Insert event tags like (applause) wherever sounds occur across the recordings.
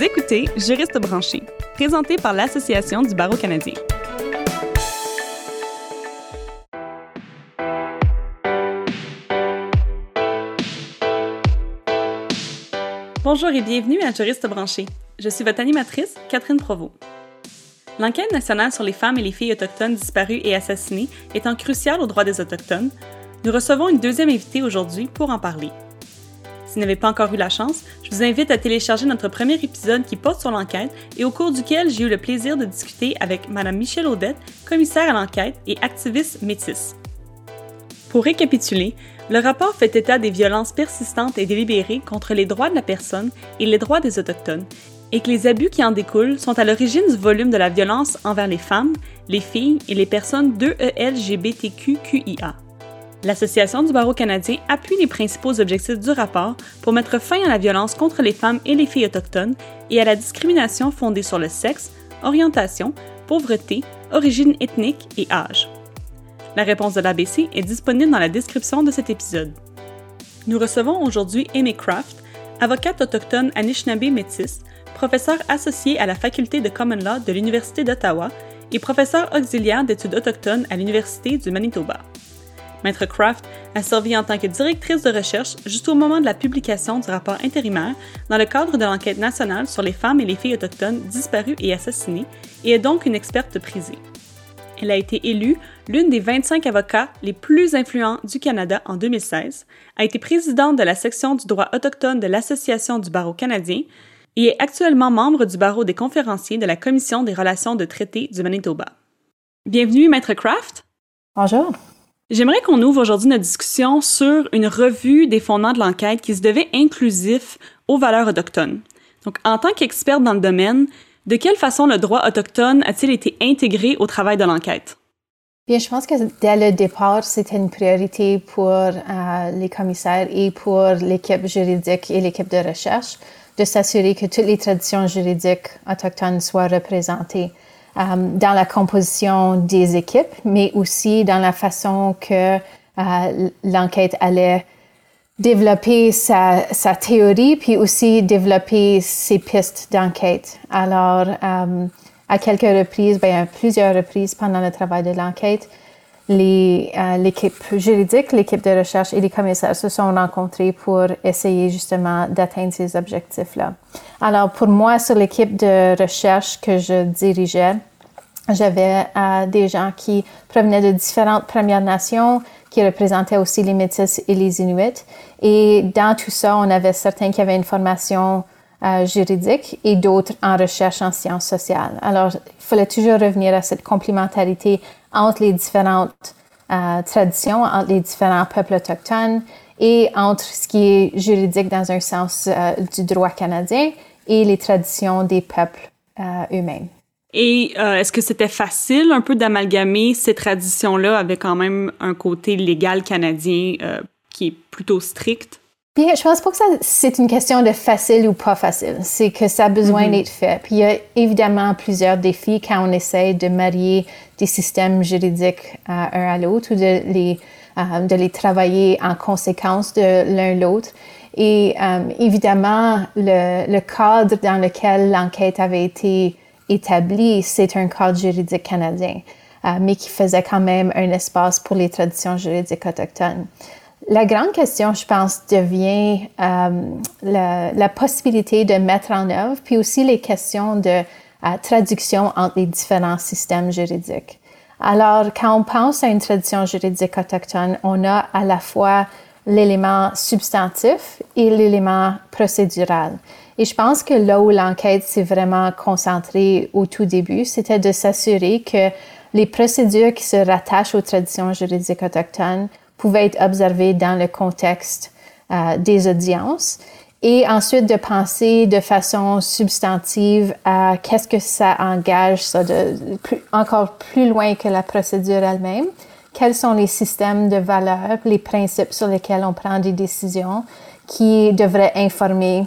Vous écoutez Juriste branché, présenté par l'Association du barreau canadien. Bonjour et bienvenue à Juriste branché. Je suis votre animatrice, Catherine Provost. L'enquête nationale sur les femmes et les filles autochtones disparues et assassinées étant cruciale aux droits des Autochtones, nous recevons une deuxième invitée aujourd'hui pour en parler. Si vous n'avez pas encore eu la chance, je vous invite à télécharger notre premier épisode qui porte sur l'enquête et au cours duquel j'ai eu le plaisir de discuter avec Mme Michelle Audette, commissaire à l'enquête et activiste métisse. Pour récapituler, le rapport fait état des violences persistantes et délibérées contre les droits de la personne et les droits des Autochtones et que les abus qui en découlent sont à l'origine du volume de la violence envers les femmes, les filles et les personnes d'EELGBTQQIA. L'Association du barreau canadien appuie les principaux objectifs du rapport pour mettre fin à la violence contre les femmes et les filles autochtones et à la discrimination fondée sur le sexe, orientation, pauvreté, origine ethnique et âge. La réponse de l'ABC est disponible dans la description de cet épisode. Nous recevons aujourd'hui Amy Craft, avocate autochtone Anishinaabe métisse, professeure associée à la faculté de Common Law de l'Université d'Ottawa et professeure auxiliaire d'études autochtones à l'Université du Manitoba. Maître Craft a servi en tant que directrice de recherche jusqu'au moment de la publication du rapport intérimaire dans le cadre de l'enquête nationale sur les femmes et les filles autochtones disparues et assassinées et est donc une experte prisée. Elle a été élue l'une des 25 avocats les plus influents du Canada en 2016, a été présidente de la section du droit autochtone de l'Association du barreau canadien et est actuellement membre du barreau des conférenciers de la Commission des relations de traité du Manitoba. Bienvenue, Maître Craft. Bonjour. J'aimerais qu'on ouvre aujourd'hui notre discussion sur une revue des fondements de l'enquête qui se devait inclusif aux valeurs autochtones. Donc, en tant qu'experte dans le domaine, de quelle façon le droit autochtone a-t-il été intégré au travail de l'enquête? Bien, je pense que dès le départ, c'était une priorité pour euh, les commissaires et pour l'équipe juridique et l'équipe de recherche de s'assurer que toutes les traditions juridiques autochtones soient représentées. Euh, dans la composition des équipes, mais aussi dans la façon que euh, l'enquête allait développer sa, théorie, puis aussi développer ses pistes d'enquête. Alors, euh, à quelques reprises, bien, à plusieurs reprises pendant le travail de l'enquête, l'équipe juridique, l'équipe de recherche et les commissaires se sont rencontrés pour essayer justement d'atteindre ces objectifs-là. Alors, pour moi, sur l'équipe de recherche que je dirigeais, j'avais euh, des gens qui provenaient de différentes Premières Nations, qui représentaient aussi les Métis et les Inuits. Et dans tout ça, on avait certains qui avaient une formation euh, juridique et d'autres en recherche en sciences sociales. Alors, il fallait toujours revenir à cette complémentarité entre les différentes euh, traditions, entre les différents peuples autochtones et entre ce qui est juridique dans un sens euh, du droit canadien et les traditions des peuples eux-mêmes. Et est-ce que c'était facile un peu d'amalgamer ces traditions-là avec quand même un côté légal canadien qui est plutôt strict? Bien, je pense pas que c'est une question de facile ou pas facile. C'est que ça a besoin mm-hmm. d'être fait. Puis il y a évidemment plusieurs défis quand on essaie de marier des systèmes juridiques euh, un à l'autre ou de les, euh, de les travailler en conséquence de l'un l'autre. Et euh, évidemment, le, le, cadre dans lequel l'enquête avait été établie, c'est un cadre juridique canadien, mais qui faisait quand même un espace pour les traditions juridiques autochtones. La grande question, je pense, devient euh, la, possibilité de mettre en œuvre, puis aussi les questions de euh, traduction entre les différents systèmes juridiques. Alors, quand on pense à une tradition juridique autochtone, on a à la fois l'élément substantif et l'élément procédural. Et je pense que là où l'enquête s'est vraiment concentrée au tout début, c'était de s'assurer que les procédures qui se rattachent aux traditions juridiques autochtones pouvait être observé dans le contexte euh, des audiences et ensuite de penser de façon substantive à qu'est-ce que ça engage encore plus loin que la procédure elle-même. Quels sont les systèmes de valeurs, les principes sur lesquels on prend des décisions qui devraient informer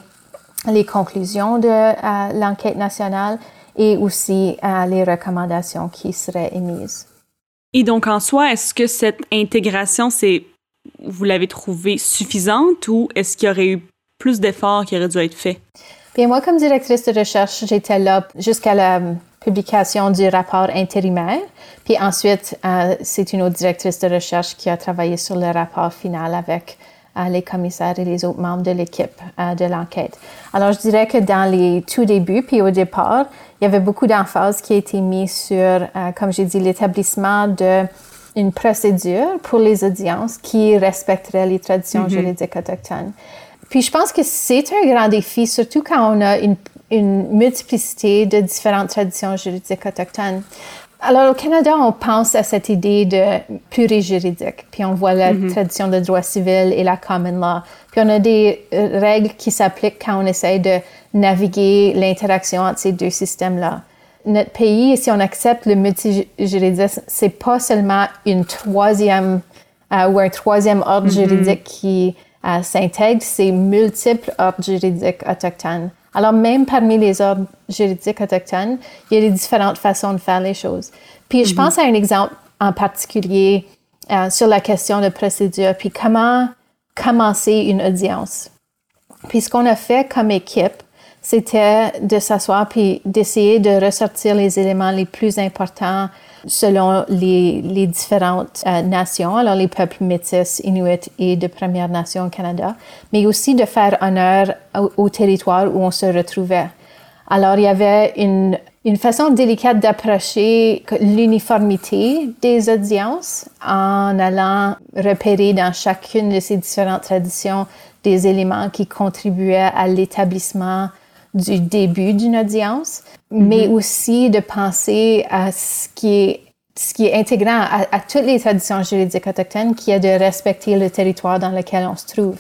les conclusions de euh, l'enquête nationale et aussi euh, les recommandations qui seraient émises. Et donc, en soi, est-ce que cette intégration, c'est, vous l'avez trouvée suffisante ou est-ce qu'il y aurait eu plus d'efforts qui auraient dû être faits? Bien, moi, comme directrice de recherche, j'étais là jusqu'à la publication du rapport intérimaire. Puis ensuite, euh, c'est une autre directrice de recherche qui a travaillé sur le rapport final avec les commissaires et les autres membres de l'équipe euh, de l'enquête. Alors, je dirais que dans les tout débuts, puis au départ, il y avait beaucoup d'emphase qui a été mise sur, comme j'ai dit, l'établissement de une procédure pour les audiences qui respecterait les traditions mm-hmm. juridiques autochtones. Puis je pense que c'est un grand défi, surtout quand on a une, une multiplicité de différentes traditions juridiques autochtones. Alors, au Canada, on pense à cette idée de purée juridique, puis on voit la mm-hmm. tradition de droit civil et la common law. Puis on a des euh, règles qui s'appliquent quand on essaie de naviguer l'interaction entre ces deux systèmes-là. Notre pays, si on accepte le multijuridisme, c'est pas seulement une troisième euh, ou un troisième ordre mm-hmm. juridique qui euh, s'intègre, c'est multiples ordres juridiques autochtones. Alors, même parmi les ordres juridiques autochtones, il y a des différentes façons de faire les choses. Puis, je mhm. pense à un exemple en particulier euh, sur la question de procédure, puis comment commencer une audience. Puis, ce qu'on a fait comme équipe, c'était de s'asseoir puis d'essayer de ressortir les éléments les plus importants selon les, les différentes euh, nations, alors les peuples métis, inuits et de Première Nation au Canada, mais aussi de faire honneur au, territoire où on se retrouvait. Alors, il y avait une, une façon délicate d'approcher l'uniformité des audiences en allant repérer dans chacune de ces différentes traditions des éléments qui contribuaient à l'établissement du début d'une audience, mais mhm. aussi de penser à ce qui est ce qui est intégrant à, toutes les traditions juridiques autochtones, qui est de respecter le territoire dans lequel on se trouve.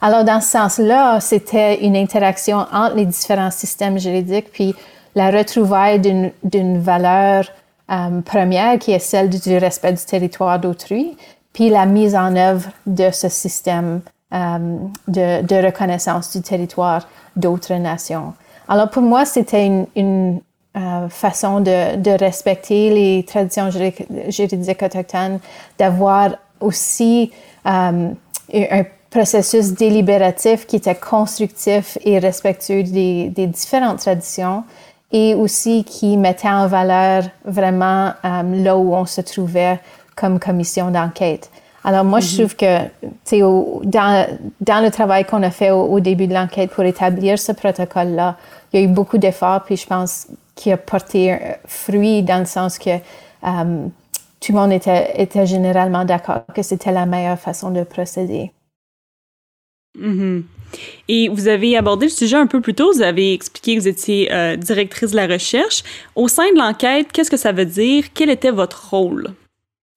Alors, dans ce sens-là, c'était une interaction entre les différents systèmes juridiques, puis la retrouvaille d'une valeur euh, première qui est celle du respect du territoire d'autrui, puis la mise en œuvre de ce système euh, de, de, reconnaissance du territoire d'autres nations. Alors pour moi, c'était une, une euh, façon de, de, respecter les traditions juridiques, autochtones, d'avoir aussi euh, un processus délibératif qui était constructif et respectueux des, des différentes traditions et aussi qui mettait en valeur vraiment euh, là où on se trouvait comme commission d'enquête. Alors moi, je mm-hmm. trouve que dans, dans le travail qu'on a fait au, début de l'enquête pour établir ce protocole-là, il y a eu beaucoup d'efforts, puis je pense qu'il a porté fruit dans le sens que euh, tout le monde était, était généralement d'accord que c'était la meilleure façon de procéder. Mm-hmm. Et vous avez abordé le sujet un peu plus tôt, vous avez expliqué que vous étiez euh, directrice de la recherche. Au sein de l'enquête, qu'est-ce que ça veut dire? Quel était votre rôle?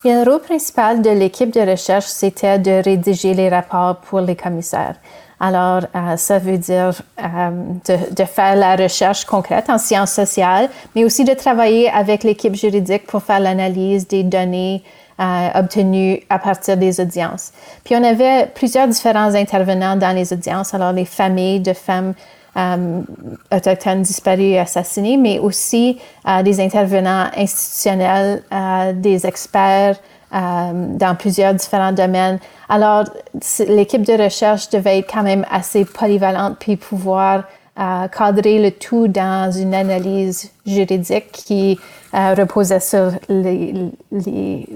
le rôle principal de l'équipe de recherche, c'était de rédiger les rapports pour les commissaires. Alors, euh, ça veut dire euh, de, faire la recherche concrète en sciences sociales, mais aussi de travailler avec l'équipe juridique pour faire l'analyse des données euh, obtenues à partir des audiences. Puis, on avait plusieurs différents intervenants dans les audiences, alors les familles de femmes autochtones disparus et assassinés, mais aussi des intervenants institutionnels, des experts dans plusieurs différents domaines. Alors, l'équipe de recherche devait être quand même assez polyvalente puis pouvoir cadrer le tout dans une analyse juridique qui reposait sur les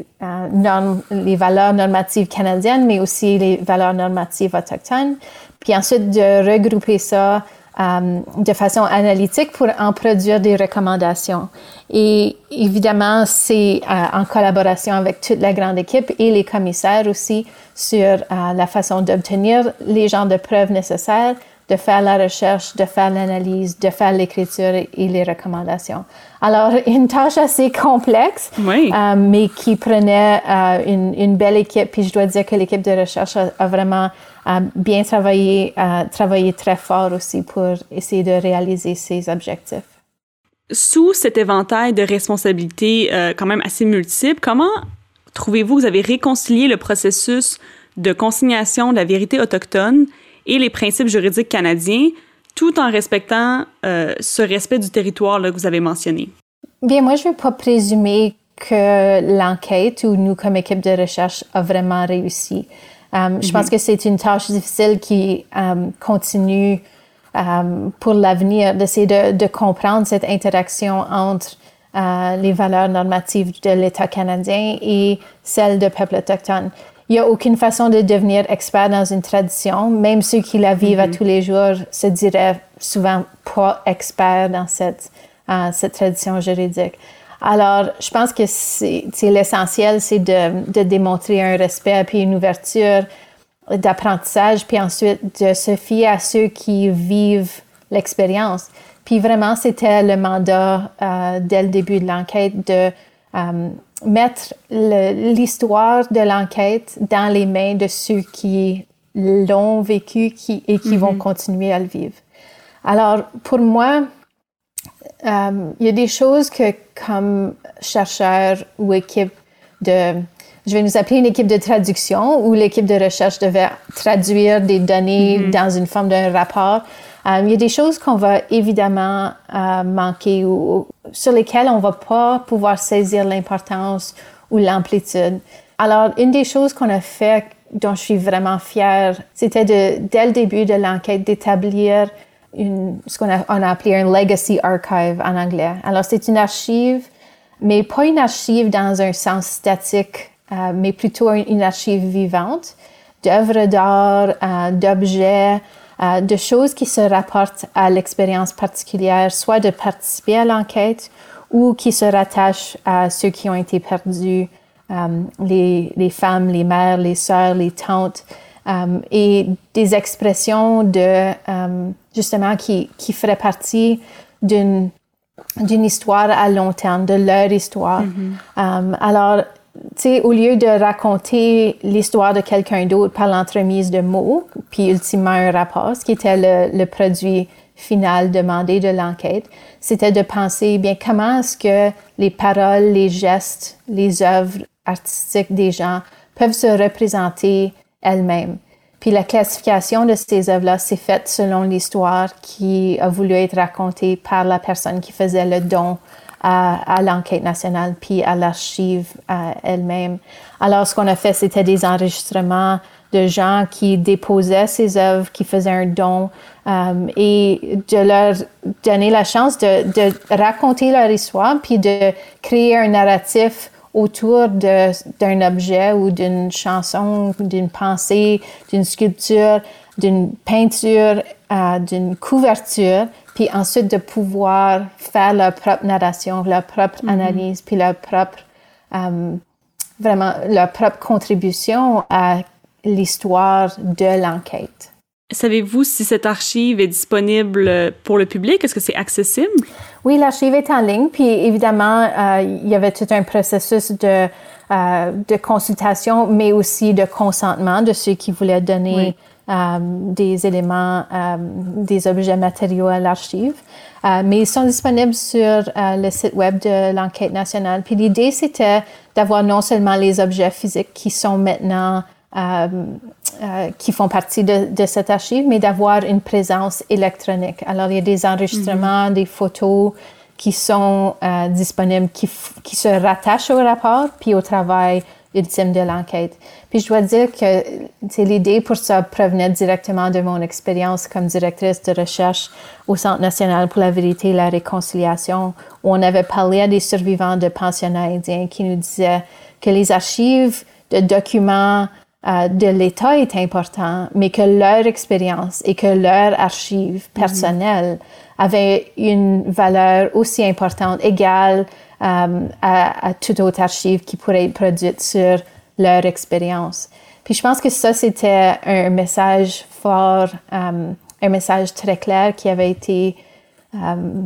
valeurs normatives canadiennes, mais aussi les valeurs normatives autochtones. Puis ensuite, de regrouper ça euh, de façon analytique pour en produire des recommandations. Et évidemment, c'est euh, en collaboration avec toute la grande équipe et les commissaires aussi sur euh, la façon d'obtenir les genres de preuves nécessaires, de faire la recherche, de faire l'analyse, de faire l'écriture et les recommandations. Alors, (laughs) une tâche assez complexe, mais qui prenait une, une, belle équipe. Puis je dois dire que l'équipe de recherche a vraiment à bien travailler, à travailler très fort aussi pour essayer de réaliser ses objectifs. Sous cet éventail de responsabilités euh, quand même assez multiples, comment trouvez-vous que vous avez réconcilié le processus de consignation de la vérité autochtone et les principes juridiques canadiens, tout en respectant euh, ce respect du territoire là, que vous avez mentionné? Bien, moi, je ne vais pas présumer que l'enquête ou nous, comme équipe de recherche, a vraiment réussi. Um, je pense mhm. que c'est une tâche difficile qui um, continue pour l'avenir, d'essayer de, de, comprendre cette interaction entre les valeurs normatives de l'État canadien et celles de peuples autochtones. Il n'y a aucune façon de devenir expert dans une tradition. Même ceux qui la vivent à mm-hmm. tous les jours se diraient souvent pas experts dans cette, cette tradition juridique. Alors, je pense que c'est l'essentiel, c'est de, de, démontrer un respect puis une ouverture d'apprentissage, puis ensuite de se fier à ceux qui vivent l'expérience. Puis vraiment, c'était le mandat euh, dès le début de l'enquête de euh, mettre l'histoire de l'enquête dans les mains de ceux qui l'ont vécu qui, et qui vont mm-hmm. continuer à le vivre. Alors, pour moi, euh, il y a des choses que, comme chercheur ou équipe de, je vais nous appeler une équipe de traduction où l'équipe de recherche devait traduire des données mm-hmm. dans une forme d'un rapport. Euh, il y a des choses qu'on va évidemment euh, manquer ou, sur lesquelles on va pas pouvoir saisir l'importance ou l'amplitude. Alors, une des choses qu'on a fait dont je suis vraiment fière, c'était de, dès le début de l'enquête d'établir une, ce qu'on a, on a appelé un legacy archive en anglais. Alors, c'est une archive, mais pas une archive dans un sens statique, euh, mais plutôt une archive vivante d'œuvres d'art, euh, d'objets, euh, de choses qui se rapportent à l'expérience particulière, soit de participer à l'enquête ou qui se rattachent à ceux qui ont été perdus, les, les, femmes, les mères, les sœurs, les tantes, et des expressions de justement qui, qui ferait partie d'une d'une histoire à long terme, de leur histoire. Mm-hmm. Um, alors, au lieu de raconter l'histoire de quelqu'un d'autre par l'entremise de mots, puis ultimement un rapport, ce qui était le, le produit final demandé de l'enquête, c'était de penser, bien, comment est-ce que les paroles, les gestes, les œuvres artistiques des gens peuvent se représenter elles-mêmes. Puis la classification de ces œuvres-là s'est faite selon l'histoire qui a voulu être racontée par la personne qui faisait le don à, l'enquête nationale puis à l'archive elle-même. Alors, ce qu'on a fait, c'était des enregistrements de gens qui déposaient ces œuvres, qui faisaient un don euh, et de leur donner la chance de, de raconter leur histoire puis de créer un narratif autour d'un objet ou d'une chanson, d'une pensée, d'une sculpture, d'une peinture, euh, d'une couverture, puis ensuite de pouvoir faire leur propre narration, leur propre mm-hmm. analyse, puis leur propre, euh, vraiment, leur propre contribution à l'histoire de l'enquête. Savez-vous si cette archive est disponible pour le public? Est-ce que c'est accessible? Oui, l'archive est en ligne. Puis évidemment, euh, il y avait tout un processus de, euh, de consultation, mais aussi de consentement de ceux qui voulaient donner euh, des éléments, des objets matériaux à l'archive. mais ils sont disponibles sur le site web de l'enquête nationale. Puis l'idée, c'était d'avoir non seulement les objets physiques qui sont maintenant euh, euh, qui font partie de, de cette archive, mais d'avoir une présence électronique. Alors, il y a des enregistrements, mhm. des photos qui sont euh, disponibles, qui, qui, se rattachent au rapport, puis au travail ultime de l'enquête. Puis je dois dire que l'idée pour ça provenait directement de mon expérience comme directrice de recherche au Centre national pour la vérité et la réconciliation, où on avait parlé à des survivants de pensionnats indiens qui nous disaient que les archives de documents euh, de l'État est important, mais que leur expérience et que leur archive mhm. personnelle avaient une valeur aussi importante, égale euh, à, toute autre archive qui pourrait être produite sur leur expérience. Puis je pense que ça, c'était un message fort, euh, un message très clair qui avait été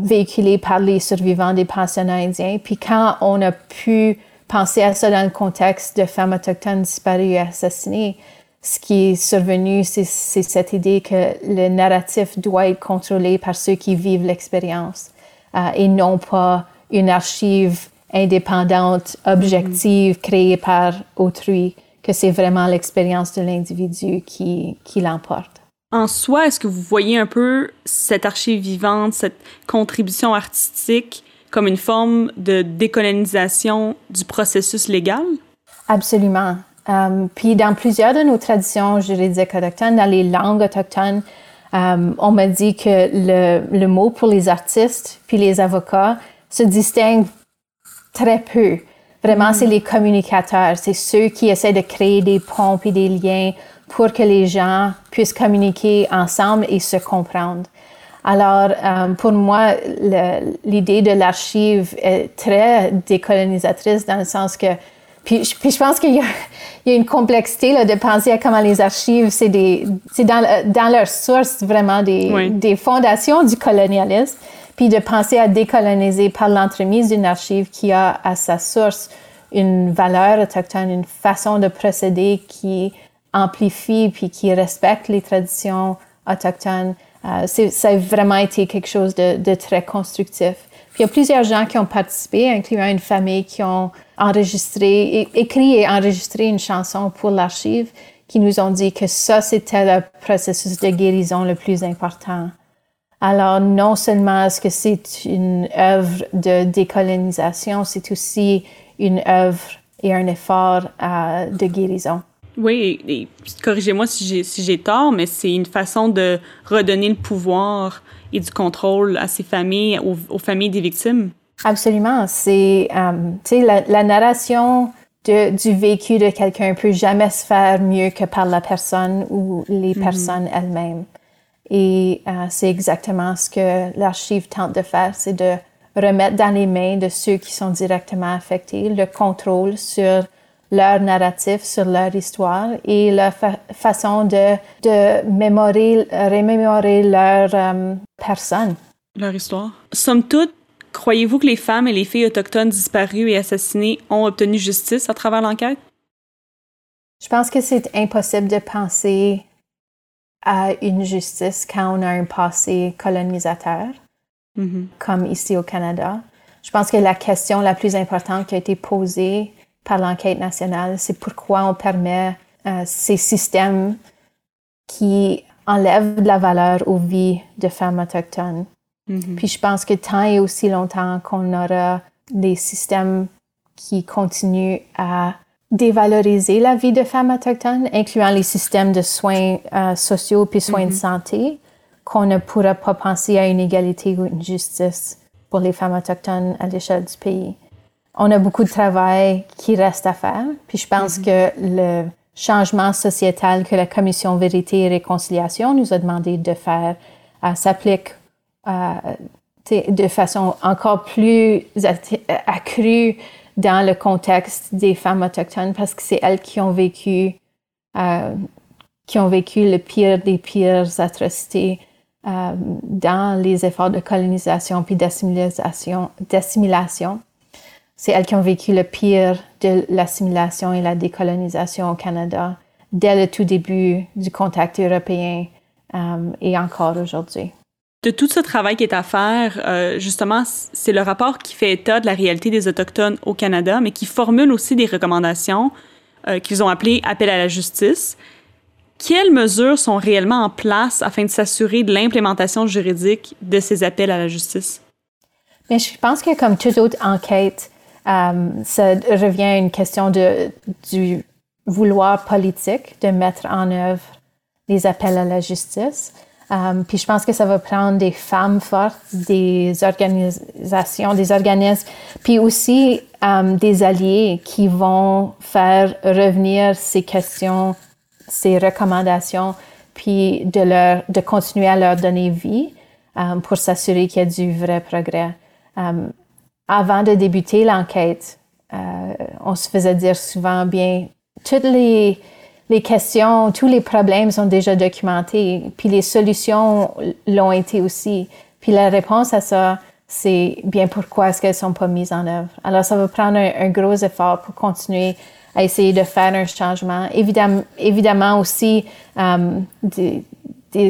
véhiculé par les survivants des pensionnats indiens. Puis quand on a pu penser à ça dans le contexte de femmes autochtones disparues et assassinées. Ce qui est survenu, c'est cette idée que le narratif doit être contrôlé par ceux qui vivent l'expérience euh, et non pas une archive indépendante, objective, créée par autrui, que c'est vraiment l'expérience de l'individu qui, qui l'emporte. En soi, est-ce que vous voyez un peu cette archive vivante, cette contribution artistique comme une forme de décolonisation du processus légal? Absolument. Um, puis dans plusieurs de nos traditions juridiques autochtones, dans les langues autochtones, on m'a dit que le, le, mot pour les artistes puis les avocats se distingue très peu. Vraiment, c'est les communicateurs, c'est ceux qui essaient de créer des ponts et des liens pour que les gens puissent communiquer ensemble et se comprendre. Alors, euh, pour moi, l'idée de l'archive est très décolonisatrice dans le sens que, puis, je pense qu'il y, y, a une complexité là, de penser à comment les archives, c'est dans, dans leur source vraiment des, des fondations du colonialisme puis de penser à décoloniser par l'entremise d'une archive qui a à sa source une valeur autochtone, une façon de procéder qui amplifie puis qui respecte les traditions autochtones. Euh, ça a vraiment été quelque chose de, de, très constructif. Il y a plusieurs gens qui ont participé, incluant une famille qui ont enregistré, écrit et enregistré une chanson pour l'archive, qui nous ont dit que ça, c'était le processus de guérison le plus important alors, non seulement est-ce que c'est une œuvre de décolonisation, c'est aussi une œuvre et un effort euh, de guérison. Oui, corrigez-moi si j'ai tort, mais c'est une façon de redonner le pouvoir et du contrôle à ces familles, aux, familles des victimes. Absolument. C'est, euh, tu sais, la, la, narration de, du vécu de quelqu'un peut jamais se faire mieux que par la personne ou les mm-hmm. personnes elles-mêmes. Et euh, c'est exactement ce que l'archive tente de faire, c'est de remettre dans les mains de ceux qui sont directement affectés le contrôle sur leur narratif, sur leur histoire et leur façon de, de mémorer, remémorer leur euh, personne. Leur histoire. Somme toute, croyez-vous que les femmes et les filles autochtones disparues et assassinées ont obtenu justice à travers l'enquête? Je pense que c'est impossible de penser à une justice quand on a un passé colonisateur, mm-hmm. comme ici au Canada. Je pense que la question la plus importante qui a été posée par l'enquête nationale, c'est pourquoi on permet euh, ces systèmes qui enlèvent de la valeur aux vies de femmes autochtones. Mm-hmm. Puis je pense que tant et aussi longtemps qu'on aura des systèmes qui continuent à dévaloriser la vie de femmes autochtones, incluant les systèmes de soins euh, sociaux puis soins de mm-hmm. santé, qu'on ne pourra pas penser à une égalité ou une justice pour les femmes autochtones à l'échelle du pays. On a beaucoup de travail qui reste à faire, puis je pense mm-hmm. que le changement sociétal que la Commission Vérité et Réconciliation nous a demandé de faire euh, s'applique euh, de façon encore plus accrue dans le contexte des femmes autochtones parce que c'est elles qui ont vécu euh, qui ont vécu le pire des pires atrocités euh, dans les efforts de colonisation puis d'assimilation. C'est elles qui ont vécu le pire de l'assimilation et la décolonisation au Canada dès le tout début du contact européen euh, et encore aujourd'hui de tout ce travail qui est à faire, euh, justement, c'est le rapport qui fait état de la réalité des Autochtones au Canada, mais qui formule aussi des recommandations euh, qu'ils ont appelées appel à la justice. Quelles mesures sont réellement en place afin de s'assurer de l'implémentation juridique de ces appels à la justice? Mais je pense que comme toute autre enquête, euh, ça revient à une question de, du vouloir politique de mettre en œuvre les appels à la justice. Um, puis je pense que ça va prendre des femmes fortes, des organisations, des organismes, puis aussi um, des alliés qui vont faire revenir ces questions, ces recommandations, puis de leur, de continuer à leur donner vie um, pour s'assurer qu'il y a du vrai progrès. Avant de débuter l'enquête, uh, on se faisait dire souvent bien toutes les les questions, tous les problèmes sont déjà documentés, puis les solutions l'ont été aussi. Puis la réponse à ça, c'est bien pourquoi est-ce qu'elles sont pas mises en œuvre? Alors ça va prendre un, gros effort pour continuer à essayer de faire un changement. Évidemment, évidemment aussi euh, du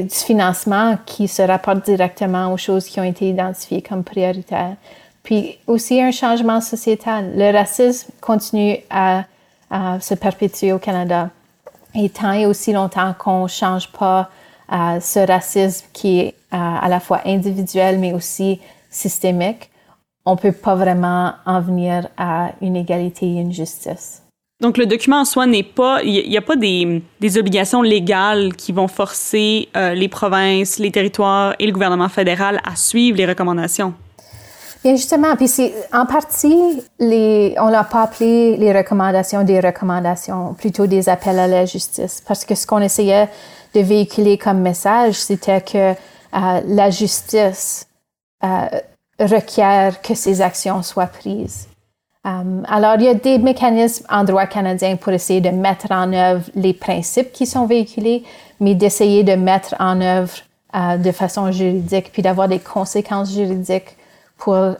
financement qui se rapporte directement aux choses qui ont été identifiées comme prioritaires. Puis aussi un changement sociétal. Le racisme continue à, se perpétuer au Canada. Et tant et aussi longtemps qu'on ne change pas euh, ce racisme qui est euh, à la fois individuel mais aussi systémique, on ne peut pas vraiment en venir à une égalité et une justice. Donc, le document en soi n'est pas, il n'y a pas des, des, obligations légales qui vont forcer euh, les provinces, les territoires et le gouvernement fédéral à suivre les recommandations. Bien, justement, puis c'est en partie, les, on l'a pas appelé les recommandations des recommandations, plutôt des appels à la justice, parce que ce qu'on essayait de véhiculer comme message, c'était que euh, la justice euh, requiert que ces actions soient prises. Um, alors, il y a des mécanismes en droit canadien pour essayer de mettre en œuvre les principes qui sont véhiculés, mais d'essayer de mettre en œuvre uh, de façon juridique, puis d'avoir des conséquences juridiques pour le,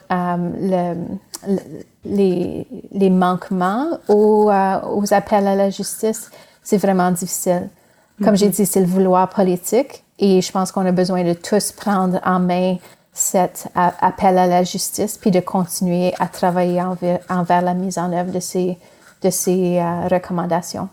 le, les, les, manquements aux, uh, aux, appels à la justice, c'est vraiment difficile. Comme mm -hmm. j'ai dit, c'est le vouloir politique et je pense qu'on a besoin de tous prendre en main cet appel à la justice, puis de continuer à travailler envers, la mise en œuvre de ces, de ces euh, recommandations.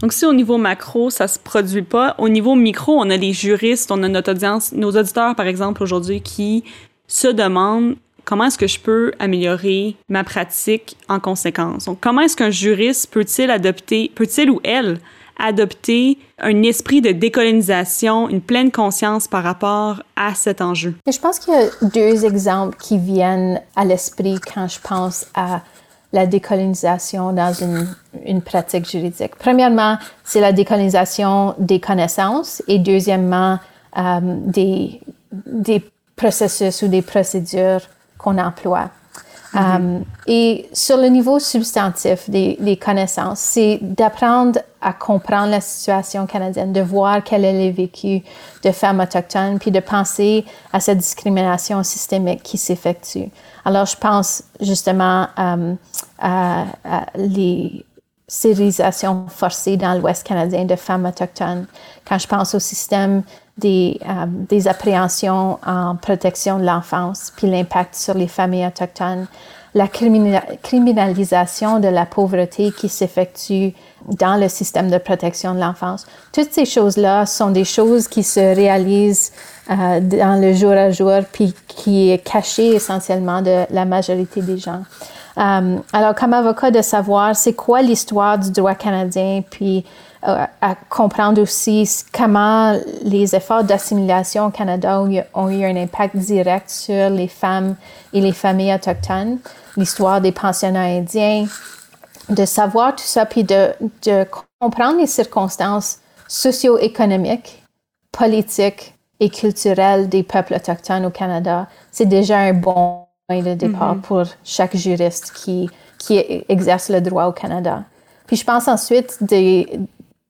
Donc, si au niveau macro, ça se produit pas, au niveau micro, on a des juristes, on a notre audience, nos auditeurs, par exemple, aujourd'hui, qui se demandent comment est-ce que je peux améliorer ma pratique en conséquence. Donc, comment est-ce qu'un juriste peut-il adopter, peut-il ou elle adopter un esprit de décolonisation, une pleine conscience par rapport à cet enjeu? Et je pense qu'il y a deux exemples qui viennent à l'esprit quand je pense à la décolonisation dans une, une pratique juridique. Premièrement, c'est la décolonisation des connaissances et deuxièmement, euh, des, des processus ou des procédures qu'on emploie. Euh, et sur le niveau substantif des, des connaissances, c'est d'apprendre à comprendre la situation canadienne, de voir quel est le vécu de femmes autochtones, puis de penser à cette discrimination systémique qui s'effectue. Alors, je pense justement euh, à, à, les stérilisations forcées dans l'Ouest canadien de femmes autochtones. Quand je pense au système des, euh, des appréhensions en protection de l'enfance, puis l'impact sur les familles autochtones, la criminalisation de la pauvreté qui s'effectue dans le système de protection de l'enfance. Toutes ces choses-là sont des choses qui se réalisent euh, dans le jour à jour, puis qui est caché essentiellement de la majorité des gens. Euh, alors, comme avocat, de savoir c'est quoi l'histoire du droit canadien, puis à comprendre aussi comment les efforts d'assimilation au Canada ont eu, un impact direct sur les femmes et les familles autochtones, l'histoire des pensionnats indiens, de savoir tout ça, puis de, de comprendre les circonstances socio-économiques, politiques et culturelles des peuples autochtones au Canada, c'est déjà un bon point de départ mm-hmm. pour chaque juriste qui, qui exerce le droit au Canada. Puis je pense ensuite de,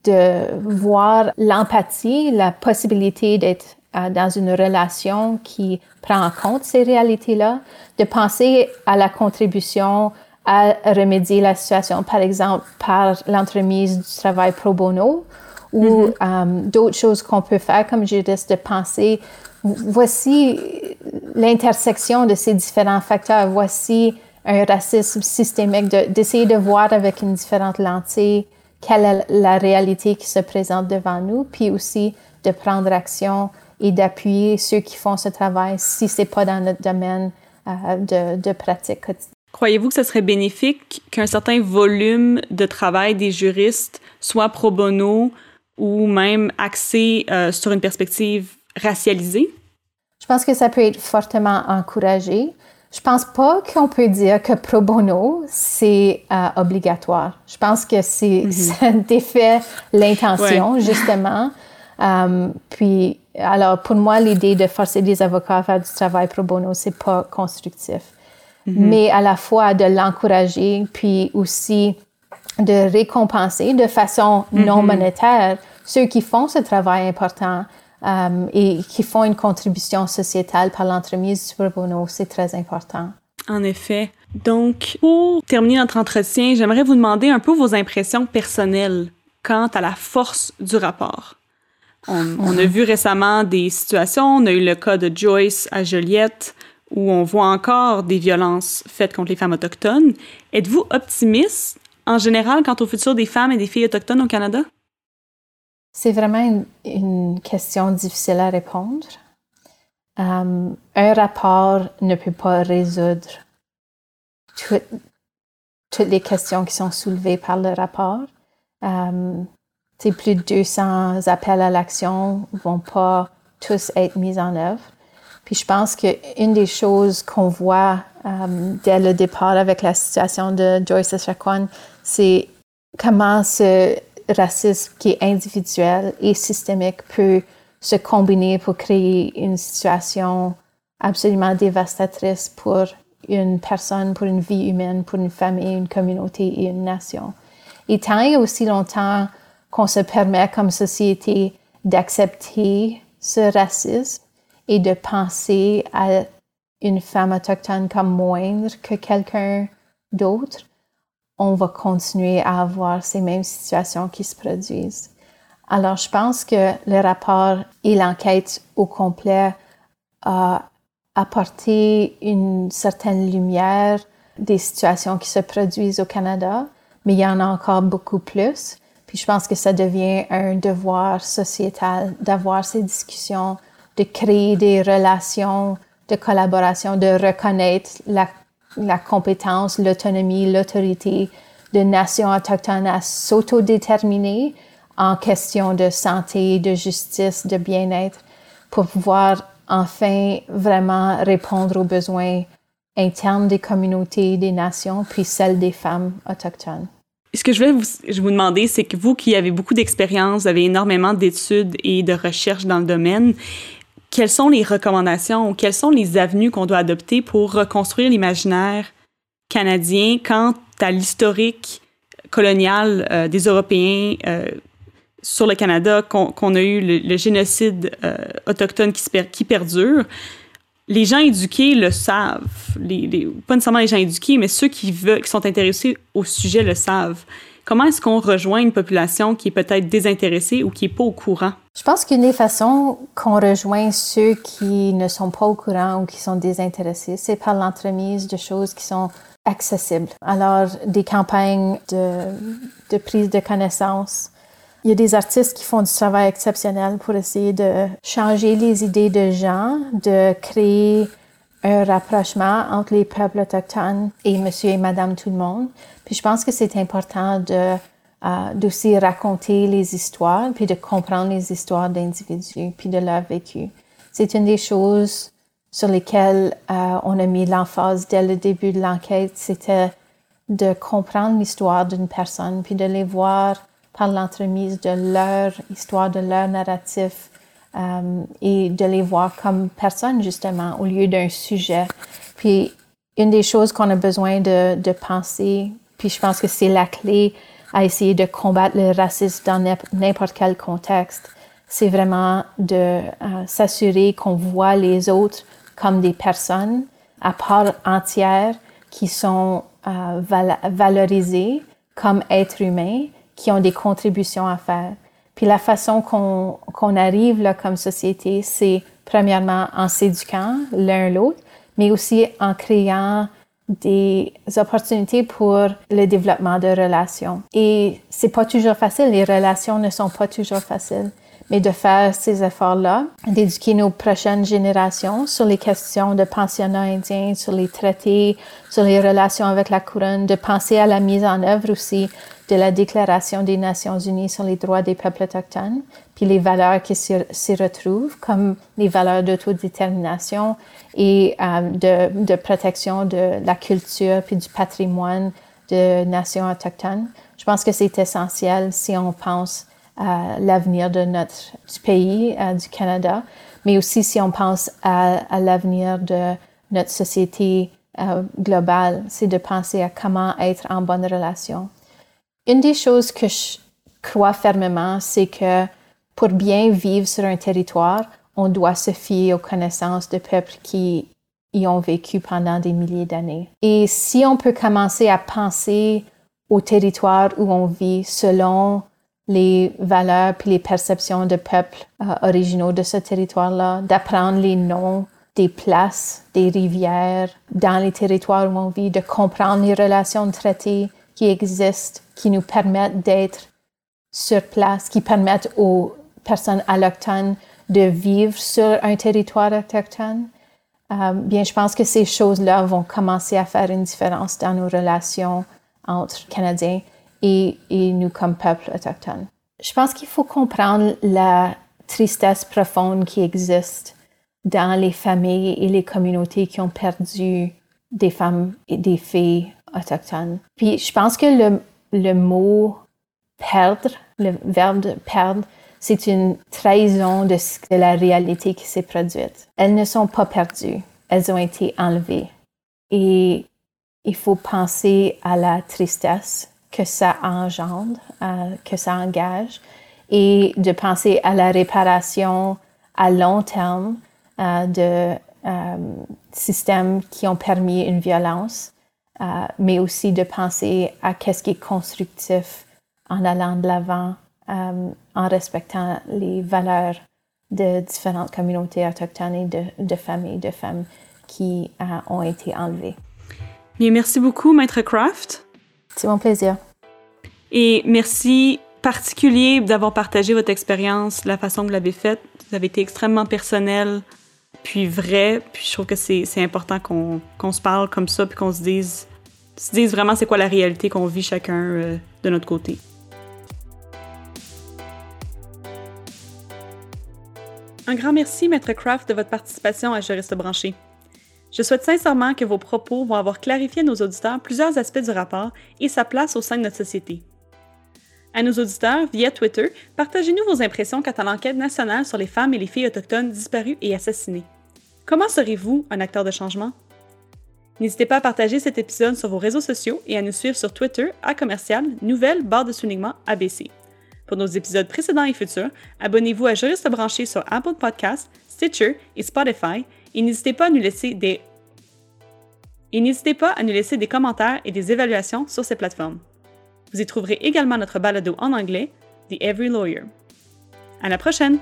de voir l'empathie, la possibilité d'être euh, dans une relation qui prend en compte ces réalités-là, de penser à la contribution à remédier la situation, par exemple par l'entremise du travail pro bono ou mm-hmm. euh, d'autres choses qu'on peut faire comme juriste, de penser, voici l'intersection de ces différents facteurs, voici un racisme systémique, d'essayer de, de voir avec une différente lentille quelle est la réalité qui se présente devant nous, puis aussi de prendre action et d'appuyer ceux qui font ce travail si c'est pas dans notre domaine euh, de, de pratique quotidienne. Croyez-vous que ce serait bénéfique qu'un certain volume de travail des juristes soit pro bono ou même axé euh, sur une perspective racialisée? Je pense que ça peut être fortement encouragé. Je pense pas qu'on peut dire que pro bono, c'est euh, obligatoire. Je pense que c'est, mm (laughs) ça défait l'intention, justement. Um, (laughs) puis, alors, pour moi, l'idée de forcer des avocats à faire du travail pro bono, c'est pas constructif. Mm-hmm. Mais à la fois de l'encourager, puis aussi de récompenser de façon non mm-hmm. monétaire ceux qui font ce travail important euh, et qui font une contribution sociétale par l'entremise du pro bono, c'est très important. En effet. Donc, pour terminer notre entretien, j'aimerais vous demander un peu vos impressions personnelles quant à la force du rapport. On, on, a vu récemment des situations, on a eu le cas de Joyce à Joliette, où on voit encore des violences faites contre les femmes autochtones. Êtes-vous optimiste en général quant au futur des femmes et des filles autochtones au Canada? C'est vraiment une, question difficile à répondre. Euh, un rapport ne peut pas résoudre toutes les questions qui sont soulevées par le rapport. Euh, plus de 200 appels à l'action vont pas tous être mis en œuvre. Puis je pense qu'une des choses qu'on voit euh, dès le départ avec la situation de Joyce Echaquan, c'est comment ce racisme qui est individuel et systémique peut se combiner pour créer une situation absolument dévastatrice pour une personne, pour une vie humaine, pour une famille, une communauté et une nation. Et tant et aussi longtemps qu'on se permet comme société d'accepter ce racisme et de penser à une femme autochtone comme moindre que quelqu'un d'autre, on va continuer à avoir ces mêmes situations qui se produisent. Alors, je pense que le rapport et l'enquête au complet a apporté une certaine lumière des situations qui se produisent au Canada, mais il y en a encore beaucoup plus. Puis je pense que ça devient un devoir sociétal d'avoir ces discussions, de créer des relations de collaboration, de reconnaître la, la compétence, l'autonomie, l'autorité de nations autochtones à s'autodéterminer en question de santé, de justice, de bien-être, pour pouvoir enfin vraiment répondre aux besoins internes des communautés, des nations, puis celles des femmes autochtones. Ce que je voulais vous, je vous demander, c'est que vous qui avez beaucoup d'expérience, avez énormément d'études et de recherches dans le domaine, quelles sont les recommandations ou quelles sont les avenues qu'on doit adopter pour reconstruire l'imaginaire canadien quant à l'historique colonial euh, des Européens euh, sur le Canada, qu'on a eu le, génocide euh, autochtone qui, perdure. Les gens éduqués le savent. Pas nécessairement les gens éduqués, mais ceux qui, veulent, qui sont intéressés au sujet le savent. Comment est-ce qu'on rejoint une population qui est peut-être désintéressée ou qui n'est pas au courant? Je pense qu'une des façons qu'on rejoint ceux qui ne sont pas au courant ou qui sont désintéressés, c'est par l'entremise de choses qui sont accessibles. Alors, des campagnes de, de prise de connaissance. Il y a des artistes qui font du travail exceptionnel pour essayer de changer les idées de gens, de créer un rapprochement entre les peuples autochtones et monsieur et madame tout le monde. Puis je pense que c'est important de d'aussi raconter les histoires, puis de comprendre les histoires d'individus, puis de leur vécu. C'est une des choses sur lesquelles euh, on a mis l'emphase dès le début de l'enquête, c'était de comprendre l'histoire d'une personne, puis de les voir par l'entremise de leur histoire, de leur narratif, euh, et de les voir comme personnes, justement, au lieu d'un sujet. Puis, une des choses qu'on a besoin de penser, puis je pense que c'est la clé à essayer de combattre le racisme dans n'importe quel contexte, c'est vraiment de euh, s'assurer qu'on voit les autres comme des personnes à part entière qui sont euh, valorisées comme êtres humains, qui ont des contributions à faire. Puis la façon qu'on arrive là comme société, c'est premièrement en s'éduquant l'un l'autre, mais aussi en créant des opportunités pour le développement de relations. Et c'est pas toujours facile, les relations ne sont pas toujours faciles, mais de faire ces efforts-là, d'éduquer nos prochaines générations sur les questions de pensionnat indien, sur les traités, sur les relations avec la couronne, de penser à la mise en œuvre aussi de la Déclaration des Nations Unies sur les droits des peuples autochtones, puis les valeurs qui s'y retrouvent, comme les valeurs d'autodétermination et euh, de, de, protection de la culture puis du patrimoine de nations autochtones. Je pense que c'est essentiel si on pense à l'avenir de notre pays, euh, du Canada, mais aussi si on pense à, à l'avenir de notre société euh, globale, c'est de penser à comment être en bonne relation une des choses que je crois fermement, c'est que pour bien vivre sur un territoire, on doit se fier aux connaissances de peuples qui y ont vécu pendant des milliers d'années. Et si on peut commencer à penser au territoire où on vit selon les valeurs puis les perceptions de peuples euh, originaux de ce territoire-là, d'apprendre les noms des places, des rivières dans les territoires où on vit, de comprendre les relations de traité qui existent qui nous permettent d'être sur place, qui permettent aux personnes autochtones de vivre sur un territoire autochtone. Euh, bien, je pense que ces choses-là vont commencer à faire une différence dans nos relations entre Canadiens et, nous comme peuple autochtone. Je pense qu'il faut comprendre la tristesse profonde qui existe dans les familles et les communautés qui ont perdu des femmes et des filles autochtones. Puis je pense que le, le mot perdre, le verbe perdre, c'est une trahison de la réalité qui s'est produite. Elles ne sont pas perdues, elles ont été enlevées. Et il faut penser à la tristesse que ça engendre, euh, que ça engage, et de penser à la réparation à long terme euh, de euh, systèmes qui ont permis une violence, mais aussi de penser à qu'est-ce qui est constructif en allant de l'avant, en respectant les valeurs de différentes communautés autochtones et de, de familles, de femmes qui ont été enlevées. Bien, merci beaucoup, Maître Craft. C'est mon plaisir. Et merci particulier d'avoir partagé votre expérience, la façon que vous l'avez faite. Vous avez été extrêmement personnel, puis vrai. Puis je trouve que c'est important qu'on se parle comme ça, puis qu'on se dise, se dise vraiment c'est quoi la réalité qu'on vit chacun euh, de notre côté. Un grand merci, Maître Craft, de votre participation à Juriste branché. Je souhaite sincèrement que vos propos vont avoir clarifié à nos auditeurs plusieurs aspects du rapport et sa place au sein de notre société. À nos auditeurs, via Twitter, partagez-nous vos impressions quant à l'enquête nationale sur les femmes et les filles autochtones disparues et assassinées. Comment serez-vous un acteur de changement? N'hésitez pas à partager cet épisode sur vos réseaux sociaux et à nous suivre sur Twitter à commercial nouvelle barre de soulignement ABC. Pour nos épisodes précédents et futurs, abonnez-vous à Juriste branché sur Apple Podcasts, Stitcher et Spotify et n'hésitez pas à nous laisser des et n'hésitez pas à nous laisser des commentaires et des évaluations sur ces plateformes. Vous y trouverez également notre balado en anglais, The Every Lawyer. À la prochaine!